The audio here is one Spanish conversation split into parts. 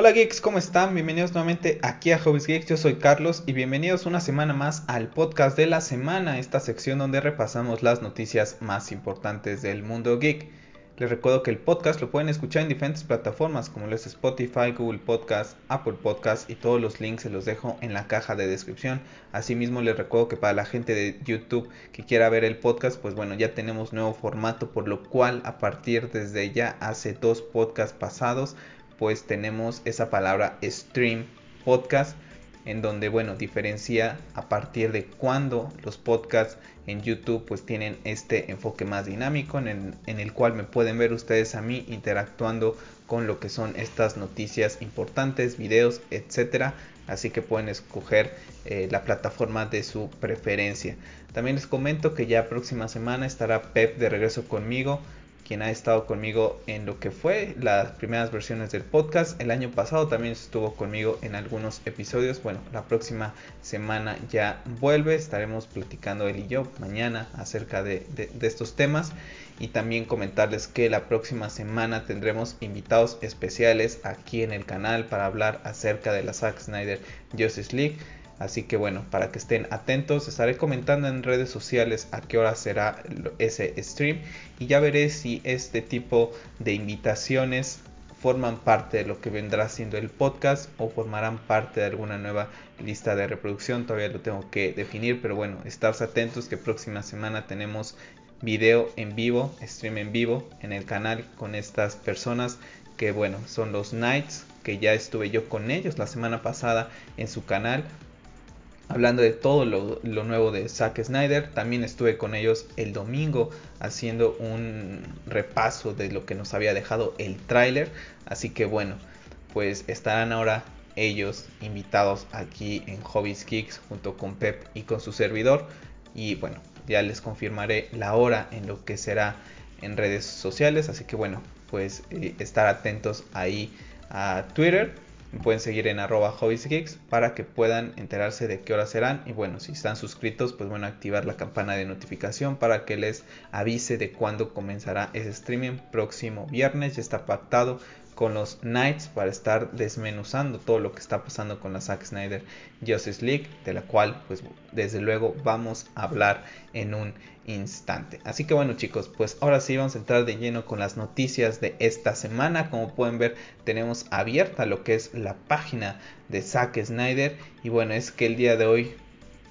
Hola geeks, ¿cómo están? Bienvenidos nuevamente aquí a Hobbies Geeks, yo soy Carlos y bienvenidos una semana más al podcast de la semana, esta sección donde repasamos las noticias más importantes del mundo geek. Les recuerdo que el podcast lo pueden escuchar en diferentes plataformas como es Spotify, Google Podcast, Apple Podcast y todos los links se los dejo en la caja de descripción. Asimismo les recuerdo que para la gente de YouTube que quiera ver el podcast, pues bueno, ya tenemos nuevo formato, por lo cual a partir desde ya hace dos podcasts pasados, pues tenemos esa palabra stream podcast en donde bueno diferencia a partir de cuando los podcasts en YouTube pues tienen este enfoque más dinámico en el, en el, cual me pueden ver ustedes a mí interactuando con lo que son estas noticias importantes, videos, etcétera. Así que pueden escoger eh, la plataforma de su preferencia. También les comento que ya próxima semana estará Pep de regreso conmigo quien ha estado conmigo en lo que fue las primeras versiones del podcast. El año pasado también estuvo conmigo en algunos episodios. Bueno, la próxima semana ya vuelve. Estaremos platicando él y yo mañana acerca de, estos temas. Y también comentarles que la próxima semana tendremos invitados especiales aquí en el canal para hablar acerca de la Zack Snyder Justice League. Así que bueno, para que estén atentos, estaré comentando en redes sociales a qué hora será ese stream y ya veré si este tipo de invitaciones forman parte de lo que vendrá siendo el podcast o formarán parte de alguna nueva lista de reproducción. Todavía lo tengo que definir, pero bueno, estaros atentos que próxima semana tenemos video en vivo, stream en vivo en el canal con estas personas que bueno, son los Knights, que ya estuve yo con ellos la semana pasada en su canal hablando de todo lo, nuevo de Zack Snyder. También estuve con ellos el domingo haciendo un repaso de lo que nos había dejado el tráiler. Así que bueno, pues estarán ahora ellos invitados aquí en Hobbies Kicks junto con Pep y con su servidor. Y bueno, ya les confirmaré la hora en lo que será en redes sociales. Así que bueno, pues eh, estar atentos ahí a Twitter me pueden seguir en arroba hobbiesgeeks para que puedan enterarse de qué horas serán. Y bueno, si están suscritos, pues bueno, activar la campana de notificación para que les avise de cuándo comenzará ese streaming. Próximo viernes ya está pactado con los Knights para estar desmenuzando todo lo que está pasando con la Zack Snyder Justice League, de la cual pues desde luego vamos a hablar en un instante. Así que bueno chicos, pues ahora sí vamos a entrar de lleno con las noticias de esta semana. Como pueden ver, tenemos abierta lo que es la página de Zack Snyder y bueno, es que el día de hoy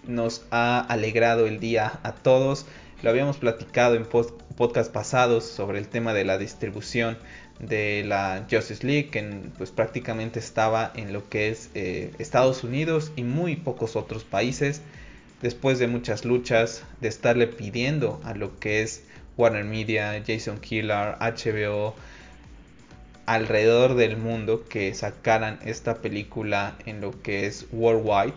nos ha alegrado el día a todos. Lo habíamos platicado en podcast pasados sobre el tema de la distribución de la Justice League, que pues prácticamente estaba en lo que es eh, Estados Unidos y muy pocos otros países. Después de muchas luchas, de estarle pidiendo a lo que es Warner Media, Jason Killer, HBO, alrededor del mundo que sacaran esta película en lo que es worldwide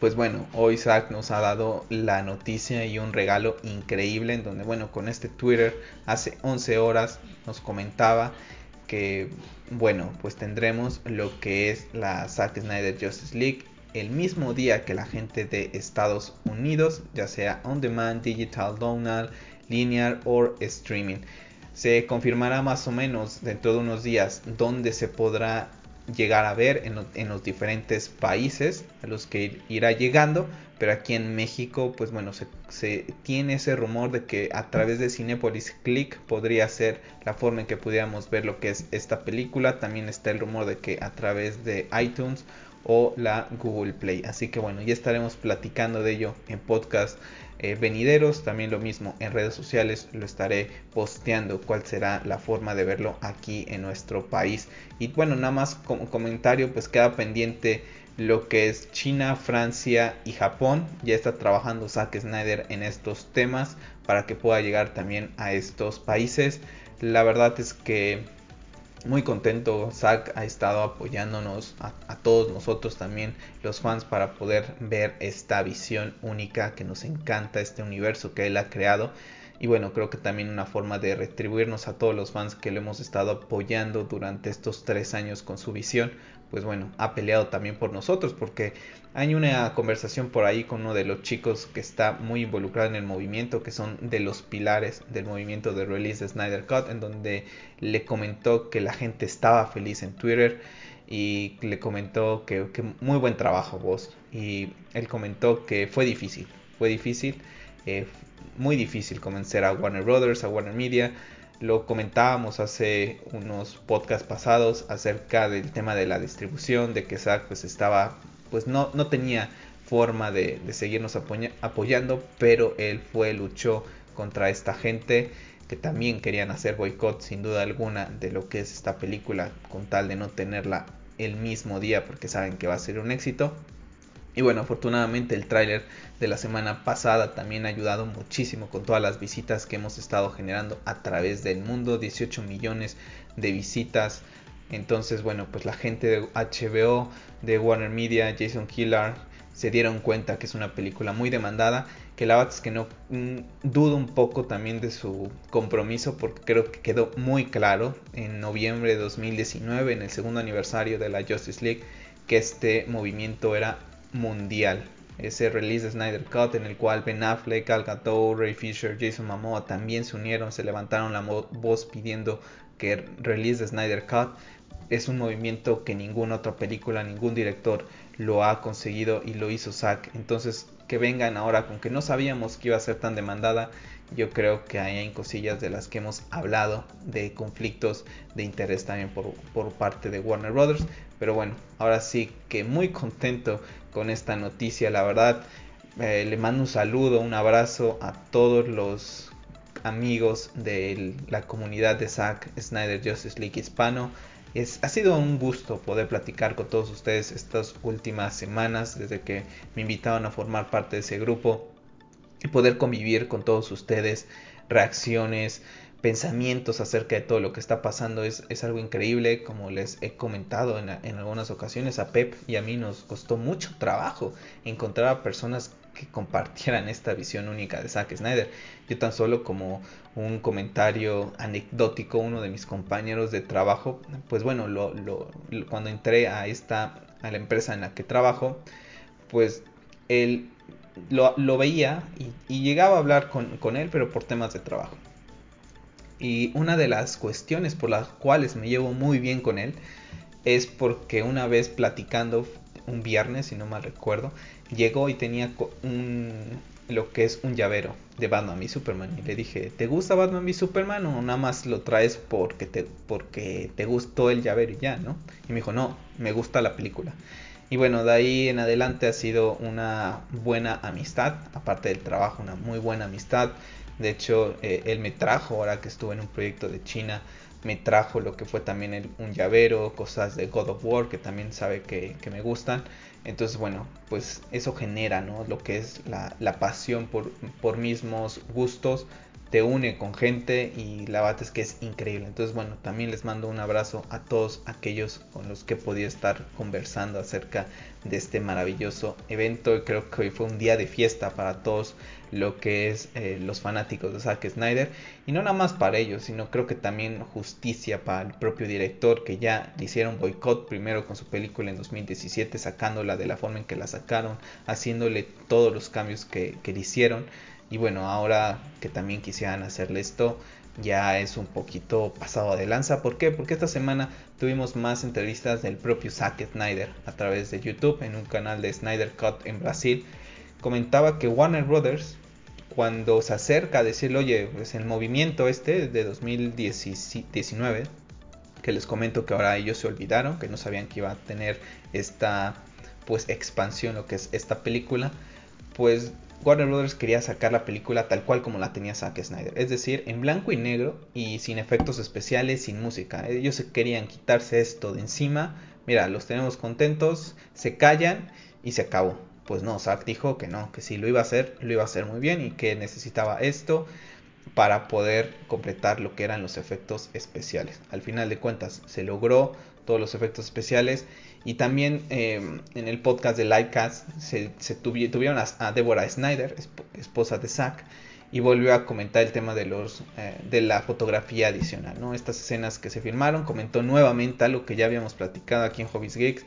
pues bueno, hoy Zack nos ha dado la noticia y un regalo increíble en donde, bueno, con este Twitter hace 11 horas nos comentaba que, bueno, pues tendremos lo que es la Zack Snyder Justice League el mismo día que la gente de Estados Unidos, ya sea on demand, digital, download, linear o streaming. Se confirmará más o menos dentro de unos días dónde se podrá llegar a ver en, los diferentes países a los que irá llegando, pero aquí en México, pues bueno, se, tiene ese rumor de que a través de Cinepolis Click podría ser la forma en que pudiéramos ver lo que es esta película. También está el rumor de que a través de iTunes o la Google Play. Así que bueno, ya estaremos platicando de ello en podcast eh, venideros. También lo mismo en redes sociales lo estaré posteando cuál será la forma de verlo aquí en nuestro país. Y bueno, nada más como comentario, pues queda pendiente lo que es China, Francia y Japón. Ya está trabajando Zack Snyder en estos temas para que pueda llegar también a estos países. La verdad es que muy contento. Zack ha estado apoyándonos a, todos nosotros también, los fans, para poder ver esta visión única que nos encanta, este universo que él ha creado. Y bueno, creo que también una forma de retribuirnos a todos los fans que le hemos estado apoyando durante estos tres años con su visión, pues bueno, ha peleado también por nosotros, porque hay una conversación por ahí con uno de los chicos que está muy involucrado en el movimiento, que son de los pilares del movimiento de release de Snyder Cut, en donde le comentó que la gente estaba feliz en Twitter y le comentó que, muy buen trabajo vos. Y él comentó que fue difícil, fue difícil, eh, muy difícil convencer a Warner Brothers, a Warner Media. Lo comentábamos hace unos podcasts pasados acerca del tema de la distribución, de que Zack pues estaba, pues no, no tenía forma de, de seguirnos apoyando, pero él fue, luchó contra esta gente que también querían hacer boicot sin duda alguna de lo que es esta película con tal de no tenerla el mismo día porque saben que va a ser un éxito. Y bueno, afortunadamente el tráiler de la semana pasada también ha ayudado muchísimo con todas las visitas que hemos estado generando a través del mundo, 18 millones de visitas. Entonces, bueno, pues la gente de HBO, de Warner Media, Jason Killar, se dieron cuenta que es una película muy demandada que la verdad es que no mm, dudo un poco también de su compromiso porque creo que quedó muy claro en noviembre de 2019 en el segundo aniversario de la Justice League que este movimiento era mundial ese release de Snyder Cut en el cual Ben Affleck, Al Gadot, Ray Fisher, Jason Momoa también se unieron, se levantaron la voz pidiendo que release de Snyder Cut es un movimiento que ninguna otra película, ningún director lo ha conseguido y lo hizo Zack. Entonces que vengan ahora con que no sabíamos que iba a ser tan demandada. Yo creo que hay cosillas de las que hemos hablado, de conflictos de interés también por, por parte de Warner Brothers. Pero bueno, ahora sí que muy contento con esta noticia, la verdad. Eh, le mando un saludo, un abrazo a todos los amigos de la comunidad de Zack Snyder Justice League Hispano ha sido un gusto poder platicar con todos ustedes estas últimas semanas desde que me invitaron a formar parte de ese grupo y poder convivir con todos ustedes, reacciones, pensamientos acerca de todo lo que está pasando es, algo increíble, como les he comentado en, en, algunas ocasiones a Pep y a mí nos costó mucho trabajo encontrar a personas que compartieran esta visión única de Zack Snyder. Yo tan solo como un comentario anecdótico, uno de mis compañeros de trabajo, pues bueno, lo, cuando entré a esta, a la empresa en la que trabajo, pues él lo, veía y, llegaba a hablar con, con él, pero por temas de trabajo. Y una de las cuestiones por las cuales me llevo muy bien con él es porque una vez platicando un viernes, si no mal recuerdo, llegó y tenía un, lo que es un llavero de Batman y Superman. Y le dije, ¿te gusta Batman y Superman o nada más lo traes porque te, porque te gustó el llavero y ya, ¿no? Y me dijo, no, me gusta la película. Y bueno, de ahí en adelante ha sido una buena amistad, aparte del trabajo, una muy buena amistad. De hecho, eh, él me trajo, ahora que estuve en un proyecto de China, me trajo lo que fue también un llavero, cosas de God of War que también sabe que, me gustan. Entonces, bueno, pues eso genera, ¿no? Lo que es la, pasión por, por mismos gustos, te une con gente y la verdad es que es increíble. Entonces, bueno, también les mando un abrazo a todos aquellos con los que podía estar conversando acerca de este maravilloso evento. Creo que hoy fue un día de fiesta para todos lo que es eh, los fanáticos de Zack Snyder. Y no nada más para ellos, sino creo que también justicia para el propio director que ya le hicieron boicot primero con su película en 2017, sacándola de la forma en que la sacaron, haciéndole todos los cambios que, que le hicieron. Y bueno, ahora que también quisieran hacerle esto, ya es un poquito pasado de lanza. ¿Por qué? Porque esta semana tuvimos más entrevistas del propio Zack Snyder a través de YouTube en un canal de Snyder Cut en Brasil. Comentaba que Warner Brothers, cuando se acerca a decirle, oye, pues el movimiento este de 2019, que les comento que ahora ellos se olvidaron, que no sabían que iba a tener esta pues expansión, lo que es esta película, pues Warner Brothers quería sacar la película tal cual como la tenía Zack Snyder, es decir, en blanco y negro y sin efectos especiales, sin música. Ellos querían quitarse esto de encima. Mira, los tenemos contentos, se callan y se acabó. Pues no, Zack dijo que no, que si lo iba a hacer, lo iba a hacer muy bien y que necesitaba esto para poder completar lo que eran los efectos especiales. Al final de cuentas, se logró todos los efectos especiales y también em, en el podcast de Livecast se, se tuvieron a, Deborah Snyder, esposa de Zack, y volvió a comentar el tema de los eh, de la fotografía adicional, ¿no? Estas escenas que se filmaron, comentó nuevamente algo que ya habíamos platicado aquí en Hobbies Geeks.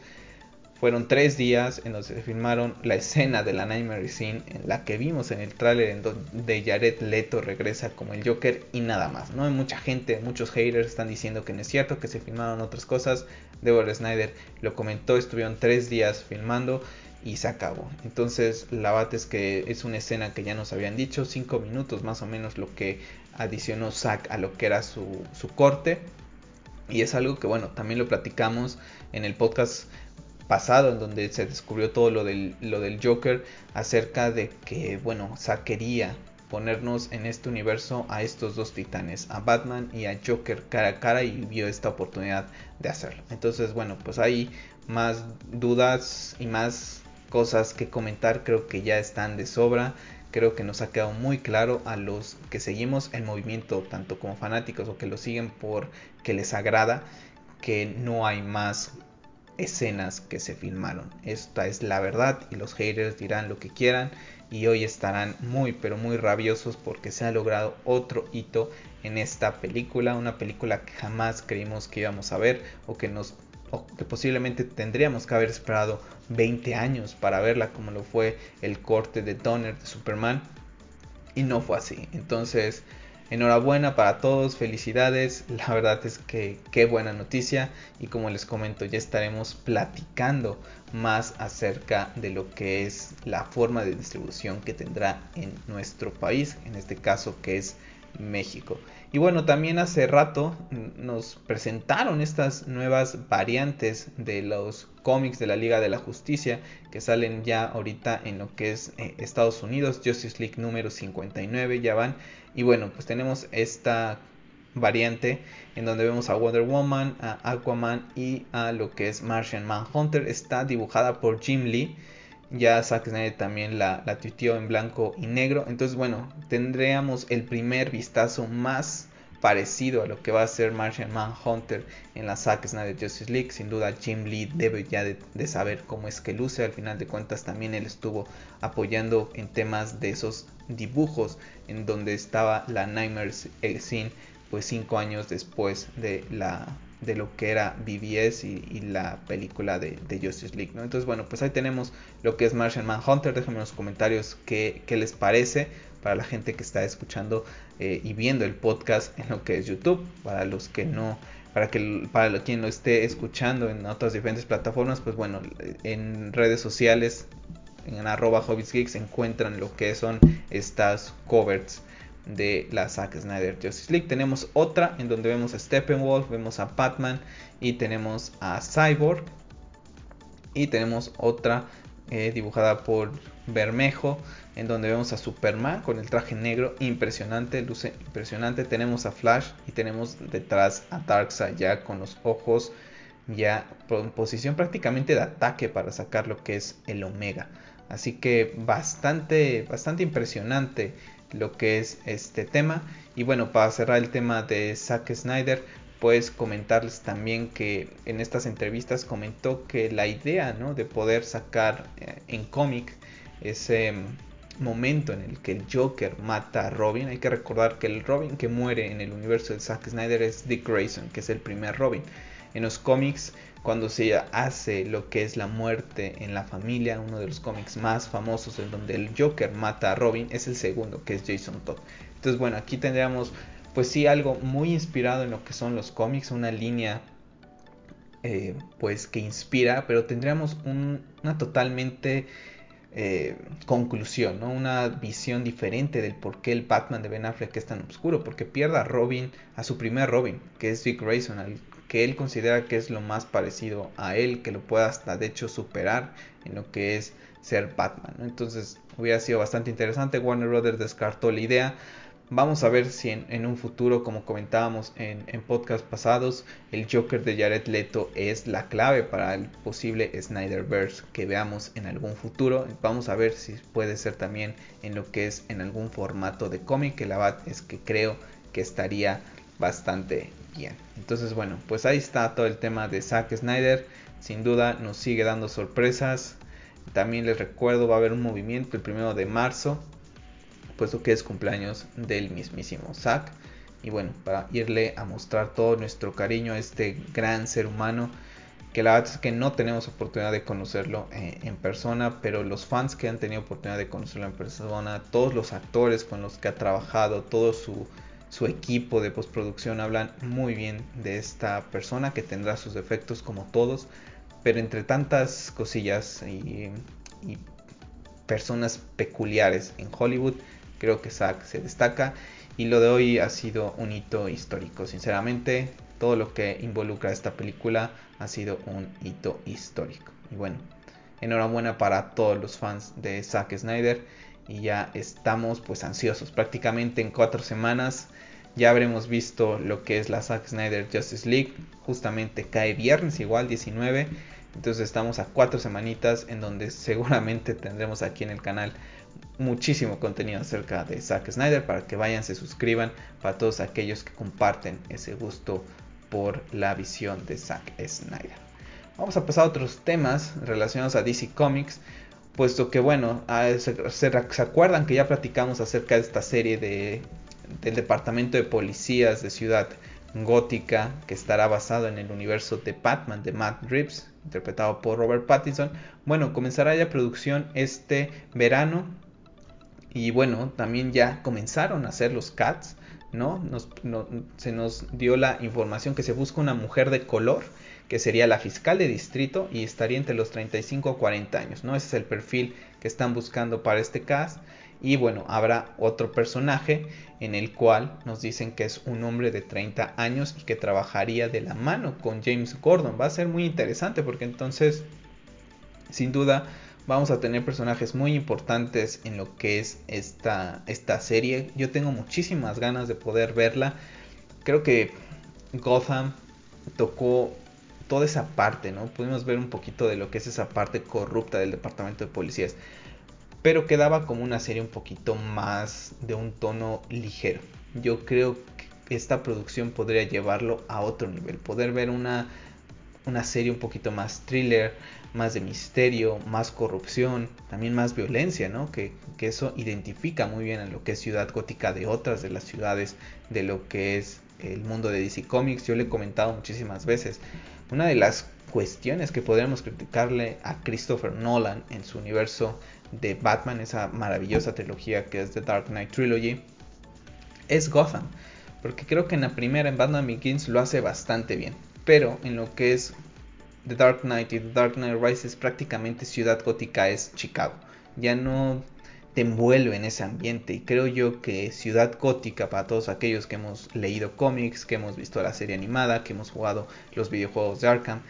Fueron tres días en los que se filmaron la escena de la Nightmare Scene, en la que vimos en el tráiler en donde Jared Leto regresa como el Joker y nada más. No hay mucha gente, muchos haters están diciendo que no es cierto, que se filmaron otras cosas. Deborah Snyder lo comentó, estuvieron tres días filmando y se acabó. Entonces la bate es que es una escena que ya nos habían dicho, cinco minutos más o menos lo que adicionó Zack a lo que era su, su corte. Y es algo que bueno, también lo platicamos en el podcast pasado en donde se descubrió todo lo del, lo del Joker acerca de que, bueno, Zack quería ponernos en este universo a estos dos titanes, a Batman y a Joker cara a cara y vio esta oportunidad de hacerlo. Entonces, bueno, pues hay más dudas y más cosas que comentar, creo que ya están de sobra. Creo que nos ha quedado muy claro a los que seguimos el movimiento, tanto como fanáticos o que lo siguen por que les agrada, que no hay más escenas que se filmaron. Esta es la verdad y los haters dirán lo que quieran y hoy estarán muy pero muy rabiosos porque se ha logrado otro hito en esta película, una película que jamás creímos que íbamos a ver o que nos o que posiblemente tendríamos que haber esperado 20 años para verla como lo fue el corte de Donner de Superman y no fue así. Entonces, Enhorabuena para todos, felicidades. La verdad es que qué buena noticia y como les comento ya estaremos platicando más acerca de lo que es la forma de distribución que tendrá en nuestro país, en este caso que es México. Y bueno, también hace rato nos presentaron estas nuevas variantes de los cómics de la Liga de la Justicia que salen ya ahorita en lo que es eh, Estados Unidos, Justice League número 59 ya van. Y bueno, pues tenemos esta variante en donde vemos a Wonder Woman, a Aquaman y a lo que es Martian Manhunter. Está dibujada por Jim Lee ya Zack Snyder también la, la en blanco y negro. Entonces, bueno, tendríamos el primer vistazo más parecido a lo que va a ser Martian Manhunter en la Zack Snyder Justice League. Sin duda, Jim Lee debe ya de, de, saber cómo es que luce. Al final de cuentas, también él estuvo apoyando en temas de esos dibujos en donde estaba la Nightmare Scene, pues cinco años después de la de lo que era BBS y, la película de, Justice League, ¿no? Entonces, bueno, pues ahí tenemos lo que es Martian Manhunter. Déjenme en los comentarios qué, qué les parece para la gente que está escuchando eh, y viendo el podcast en lo que es YouTube. Para los que no, para que para quien lo esté escuchando en otras diferentes plataformas, pues bueno, en redes sociales, en arroba Geeks encuentran lo que son estas covers de la Zack Snyder Justice League. Tenemos otra en donde vemos a Steppenwolf, vemos a Batman y tenemos a Cyborg. Y tenemos otra eh, dibujada por Bermejo en donde vemos a Superman con el traje negro impresionante, luce impresionante. Tenemos a Flash y tenemos detrás a Darkseid ya con los ojos ya en posición prácticamente de ataque para sacar lo que es el Omega. Así que bastante, bastante impresionante lo que es este tema. Y bueno, para cerrar el tema de Zack Snyder, pues comentarles también que en estas entrevistas comentó que la idea ¿no? de poder sacar eh, en cómic ese mm, momento en el que el Joker mata a Robin, hay que recordar que el Robin que muere en el universo de Zack Snyder es Dick Grayson, que es el primer Robin. En los cómics cuando se hace lo que es la muerte en la familia, uno de los cómics más famosos en donde el Joker mata a Robin, es el segundo, que es Jason Todd. Entonces, bueno, aquí tendríamos, pues sí, algo muy inspirado en lo que son los cómics, una línea, eh, pues que inspira, pero tendríamos una totalmente eh, conclusión, ¿no? una visión diferente del por qué el Batman de Ben Affleck es tan oscuro, porque pierde a Robin, a su primer Robin, que es Dick Grayson, al que él considera que es lo más parecido a él, que lo pueda hasta de hecho superar en lo que es ser Batman. Entonces hubiera sido bastante interesante. Warner Brothers descartó la idea. Vamos a ver si en, un futuro, como comentábamos en, en podcast pasados, el Joker de Jared Leto es la clave para el posible Snyderverse que veamos en algún futuro. Vamos a ver si puede ser también en lo que es en algún formato de cómic. La verdad es que creo que estaría bastante bien. Entonces, bueno, pues ahí está todo el tema de Zack Snyder. Sin duda nos sigue dando sorpresas. También les recuerdo, va a haber un movimiento el primero de marzo, puesto que es cumpleaños del mismísimo Zack. Y bueno, para irle a mostrar todo nuestro cariño a este gran ser humano, que la verdad es que no tenemos oportunidad de conocerlo eh, en persona, pero los fans que han tenido oportunidad de conocerlo en persona, todos los actores con los que ha trabajado, todo su, su equipo de postproducción hablan muy bien de esta persona que tendrá sus defectos como todos, pero entre tantas cosillas y, y personas peculiares en Hollywood, creo que Zack se destaca y lo de hoy ha sido un hito histórico, sinceramente todo lo que involucra esta película ha sido un hito histórico. Y bueno, enhorabuena para todos los fans de Zack Snyder y ya estamos pues ansiosos. Prácticamente en cuatro semanas ya habremos visto lo que es la Zack Snyder Justice League. Justamente cae viernes igual 19. Entonces estamos a cuatro semanitas en donde seguramente tendremos aquí en el canal muchísimo contenido acerca de Zack Snyder para que vayan, se suscriban para todos aquellos que comparten ese gusto por la visión de Zack Snyder. Vamos a pasar a otros temas relacionados a DC Comics, puesto que bueno, se, acuerdan que ya platicamos acerca de esta serie de, del Departamento de Policías de Ciudad Gótica, que estará basado en el universo de Batman de Matt Reeves, interpretado por Robert Pattinson. Bueno, comenzará ya producción este verano. Y bueno, también ya comenzaron a hacer los cats ¿no? se nos dio la información que se busca una mujer de color, que sería la fiscal de distrito y estaría entre los 35 o 40 años, ¿no? Ese es el perfil que están buscando para este cast. Y bueno, habrá otro personaje en el cual nos dicen que es un hombre de 30 años y que trabajaría de la mano con James Gordon. Va a ser muy interesante porque entonces, sin duda, vamos a tener personajes muy importantes en lo que es esta, esta serie. Yo tengo muchísimas ganas de poder verla. Creo que Gotham tocó toda esa parte, ¿no? Pudimos ver un poquito de lo que es esa parte corrupta del departamento de policías. Pero quedaba como una serie un poquito más de un tono ligero. Yo creo que esta producción podría llevarlo a otro nivel. Poder ver una, una serie un poquito más thriller, más de misterio, más corrupción, también más violencia, ¿no? Que, eso identifica muy bien a lo que es Ciudad Gótica de otras de las ciudades de lo que es el mundo de DC Comics. Yo le he comentado muchísimas veces. Una de las cuestiones que podríamos criticarle a Christopher Nolan en su universo de Batman, esa maravillosa trilogía que es The Dark Knight Trilogy, es Gotham. Porque creo que en la primera, en Batman Begins, lo hace bastante bien. Pero en lo que es The Dark Knight y The Dark Knight Rises prácticamente Ciudad Gótica es Chicago. Ya no te envuelve en ese ambiente y creo yo que Ciudad Gótica para todos aquellos que hemos leído cómics, que hemos visto la serie animada, que hemos jugado los videojuegos de Arkham,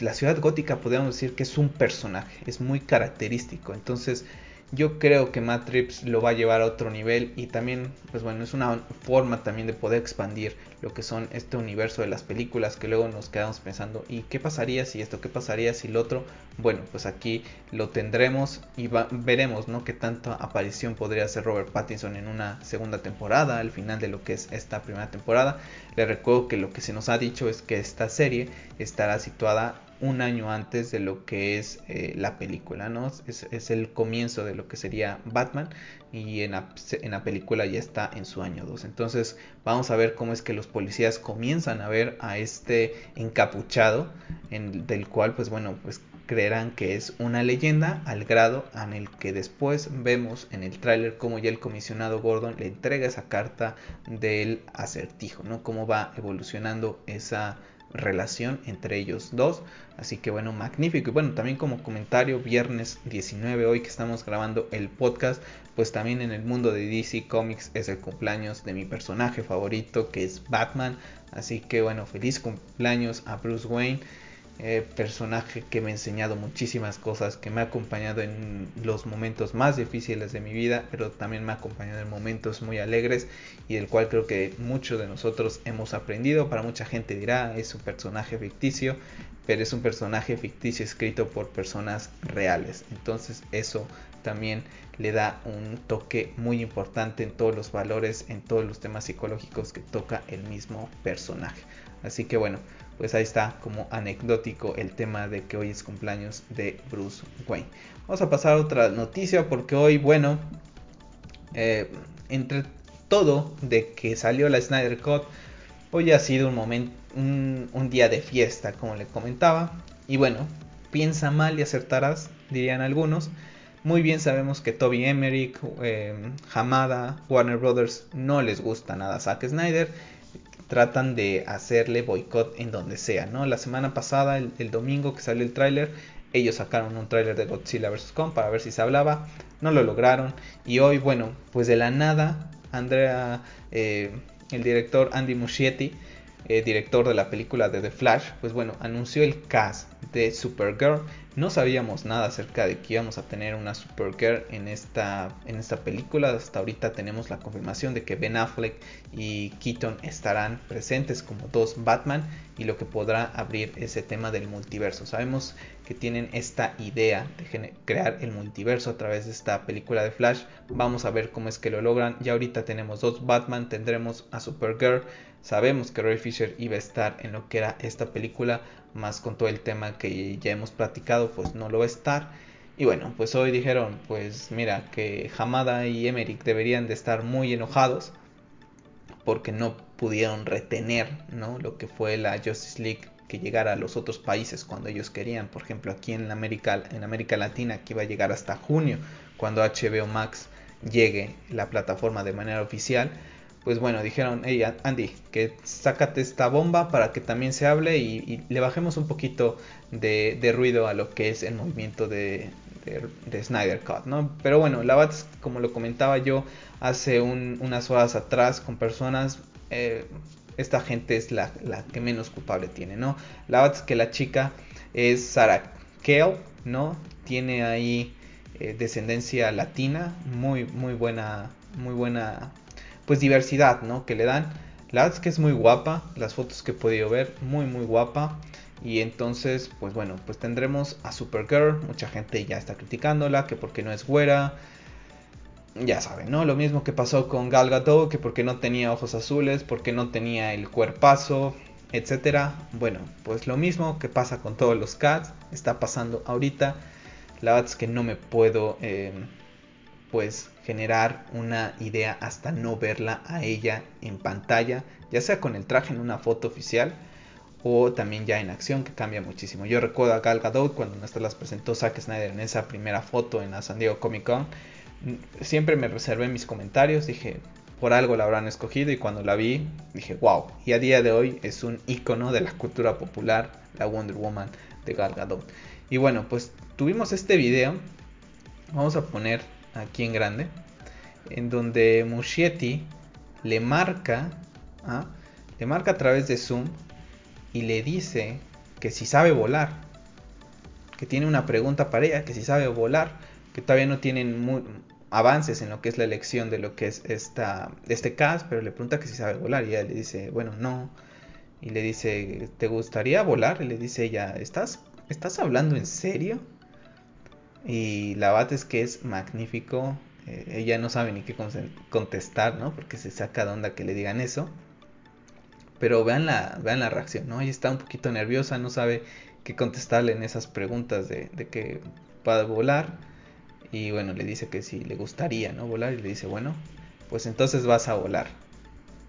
la Ciudad Gótica podríamos decir que es un personaje, es muy característico. Entonces yo creo que Matt Reeves lo va a llevar a otro nivel y también, pues bueno, es una forma también de poder expandir lo que son este universo de las películas que luego nos quedamos pensando, ¿y qué pasaría si esto? ¿Qué pasaría si lo otro? Bueno, pues aquí lo tendremos y veremos, ¿no? Qué tanta aparición podría hacer Robert Pattinson en una segunda temporada, al final de lo que es esta primera temporada. Le recuerdo que lo que se nos ha dicho es que esta serie estará situada un año antes de lo que es eh, la película, ¿no? Es, el comienzo de lo que sería Batman y en la, en la película ya está en su año 2. Entonces vamos a ver cómo es que los policías comienzan a ver a este encapuchado, en, del cual pues bueno, pues creerán que es una leyenda al grado en el que después vemos en el tráiler como ya el comisionado Gordon le entrega esa carta del acertijo, ¿no? Cómo va evolucionando esa relación entre ellos dos. Así que bueno, magnífico. Y bueno, también como comentario, viernes 19, hoy que estamos grabando el podcast, pues también en el mundo de DC Comics es el cumpleaños de mi personaje favorito, que es Batman. Así que bueno, feliz cumpleaños a Bruce Wayne. Eh, personaje que me ha enseñado muchísimas cosas, que me ha acompañado en los momentos más difíciles de mi vida, pero también me ha acompañado en momentos muy alegres y del cual creo que muchos de nosotros hemos aprendido. Para mucha gente dirá, es un personaje ficticio, pero es un personaje ficticio escrito por personas reales. Entonces eso también le da un toque muy importante en todos los valores, en todos los temas psicológicos que toca el mismo personaje. Así que bueno, pues ahí está como anecdótico el tema de que hoy es cumpleaños de Bruce Wayne. Vamos a pasar a otra noticia porque hoy, bueno, eh, entre todo de que salió la Snyder Cut, Hoy ha sido un, momento, un, día de fiesta, como le comentaba. Y bueno, piensa mal y acertarás, dirían algunos. Muy bien sabemos que Toby Emmerich, eh, Hamada, Warner Brothers no les gusta nada a Zack Snyder. Tratan de hacerle boicot en donde sea, ¿no? La semana pasada, el, domingo que salió el tráiler, ellos sacaron un tráiler de Godzilla vs. Kong para ver si se hablaba. No lo lograron. Y hoy, bueno, pues de la nada, Andrea, eh, el director Andy Muschietti, eh, director de la película de The Flash, pues bueno, anunció el cast de Supergirl no sabíamos nada acerca de que íbamos a tener una Supergirl en esta, en esta película. Hasta ahorita tenemos la confirmación de que Ben Affleck y Keaton estarán presentes como dos Batman y lo que podrá abrir ese tema del multiverso. Sabemos que tienen esta idea de crear el multiverso a través de esta película de Flash. Vamos a ver cómo es que lo logran. Ya ahorita tenemos dos Batman, tendremos a Supergirl. Sabemos que Ray Fisher iba a estar en lo que era esta película más con todo el tema que ya hemos platicado, pues no lo va a estar. Y bueno, pues hoy dijeron, pues mira, que Hamada y Emmerich deberían de estar muy enojados porque no pudieron retener, ¿no? Lo que fue la Justice League que llegara a los otros países cuando ellos querían. Por ejemplo, aquí en América, en América Latina, que iba a llegar hasta junio, cuando HBO Max llegue la plataforma de manera oficial pues bueno, dijeron, hey Andy, que sácate esta bomba para que también se hable y, le bajemos un poquito de, ruido a lo que es el movimiento de, de, Snyder Cut, ¿no? Pero bueno, la verdad como lo comentaba yo hace unas horas atrás con personas, eh, esta gente es la, que menos culpable tiene, ¿no? La verdad es que la chica es Sarah Kale, ¿no? Tiene ahí eh, descendencia latina, muy, muy buena, muy buena pues diversidad, ¿no? Que le dan. La verdad es que es muy guapa, las fotos que he podido ver, muy muy guapa. Y entonces, pues bueno, pues tendremos a Supergirl. Mucha gente ya está criticándola, que porque no es güera. Ya saben, ¿no? Lo mismo que pasó con Gal Gadot, que porque no tenía ojos azules, porque no tenía el cuerpazo, etcétera. Bueno, pues lo mismo que pasa con todos los cats, está pasando ahorita. La verdad es que no me puedo, eh, pues, generar una idea hasta no verla a ella en pantalla, ya sea con el traje en una foto oficial o también ya en acción que cambia muchísimo. Yo recuerdo a Gal Gadot cuando nos las presentó Zack Snyder en esa primera foto en la San Diego Comic Con, siempre me reservé mis comentarios, dije, por algo la habrán escogido y cuando la vi dije, wow, y a día de hoy es un icono de la cultura popular, la Wonder Woman de Gal Gadot. Y bueno, pues tuvimos este video, vamos a poner aquí en grande, en donde Muschietti le marca, ¿ah? le marca a través de Zoom y le dice que si sabe volar, que tiene una pregunta para ella, que si sabe volar, que todavía no tienen avances en lo que es la elección de lo que es esta, este cast, pero le pregunta que si sabe volar y ella le dice, bueno, no. Y le dice, ¿te gustaría volar? Y le dice ella, ¿estás, ¿estás hablando en serio? Y la bate es que es magnífico. Eh, ella no sabe ni qué contestar, ¿no? Porque se saca de onda que le digan eso. Pero vean la, vean la reacción, ¿no? Ella está un poquito nerviosa, no sabe qué contestarle en esas preguntas de, de que puede volar. Y bueno, le dice que si le gustaría, ¿no? Volar. Y le dice, bueno, pues entonces vas a volar.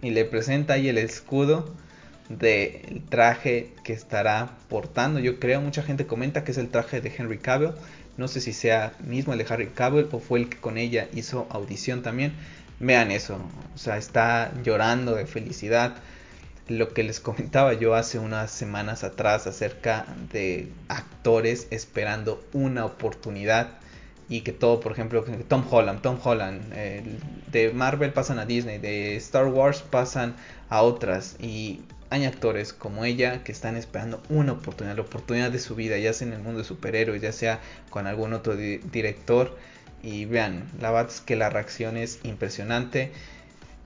Y le presenta ahí el escudo del traje que estará portando. Yo creo, mucha gente comenta que es el traje de Henry Cavill. No sé si sea mismo el de Harry Cavill o fue el que con ella hizo audición también. Vean eso, o sea, está llorando de felicidad. Lo que les comentaba yo hace unas semanas atrás acerca de actores esperando una oportunidad y que todo, por ejemplo, Tom Holland, Tom Holland, de Marvel pasan a Disney, de Star Wars pasan a otras y hay actores como ella que están esperando una oportunidad, la oportunidad de su vida, ya sea en el mundo de superhéroes, ya sea con algún otro director. Y vean, la verdad es que la reacción es impresionante.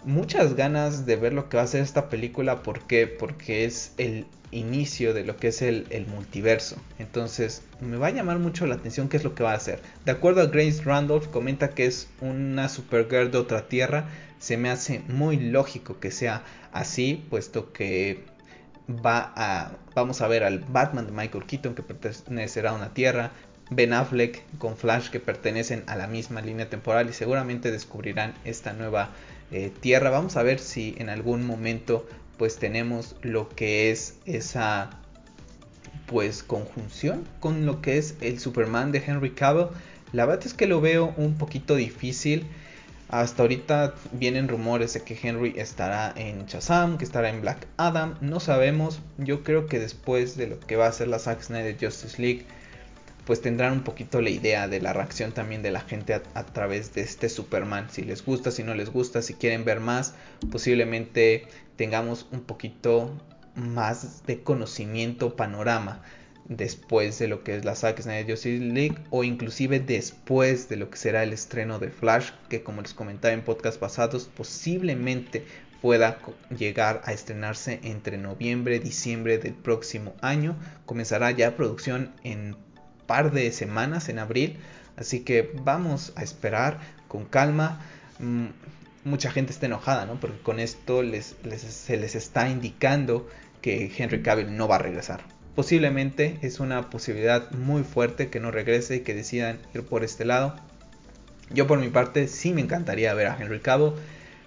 Muchas ganas de ver lo que va a ser esta película. ¿Por qué? Porque es el inicio de lo que es el, el, multiverso. Entonces, me va a llamar mucho la atención qué es lo que va a hacer. De acuerdo a Grace Randolph, comenta que es una Supergirl de otra tierra se me hace muy lógico que sea así, puesto que va a, vamos a ver al Batman de Michael Keaton que pertenecerá a una tierra, Ben Affleck con Flash que pertenecen a la misma línea temporal y seguramente descubrirán esta nueva eh, tierra. Vamos a ver si en algún momento pues tenemos lo que es esa pues conjunción con lo que es el Superman de Henry Cavill. La verdad es que lo veo un poquito difícil. Hasta ahorita vienen rumores de que Henry estará en Shazam, que estará en Black Adam. No sabemos. Yo creo que después de lo que va a ser la Zack Snyder Justice League, pues tendrán un poquito la idea de la reacción también de la gente a, través de este Superman. Si les gusta, si no les gusta, si quieren ver más, posiblemente tengamos un poquito más de conocimiento panorama después de lo que es la Zack Snyder Justice League o inclusive después de lo que será el estreno de Flash que como les comentaba en podcast pasados posiblemente pueda llegar a estrenarse entre noviembre y diciembre del próximo año comenzará ya producción en par de semanas en abril así que vamos a esperar con calma mm, mucha gente está enojada no porque con esto se les está indicando que Henry Cavill no va a regresar. Posiblemente es una posibilidad muy fuerte que no regrese y que decidan ir por este lado. Yo por mi parte sí me encantaría ver a Henry Cavill,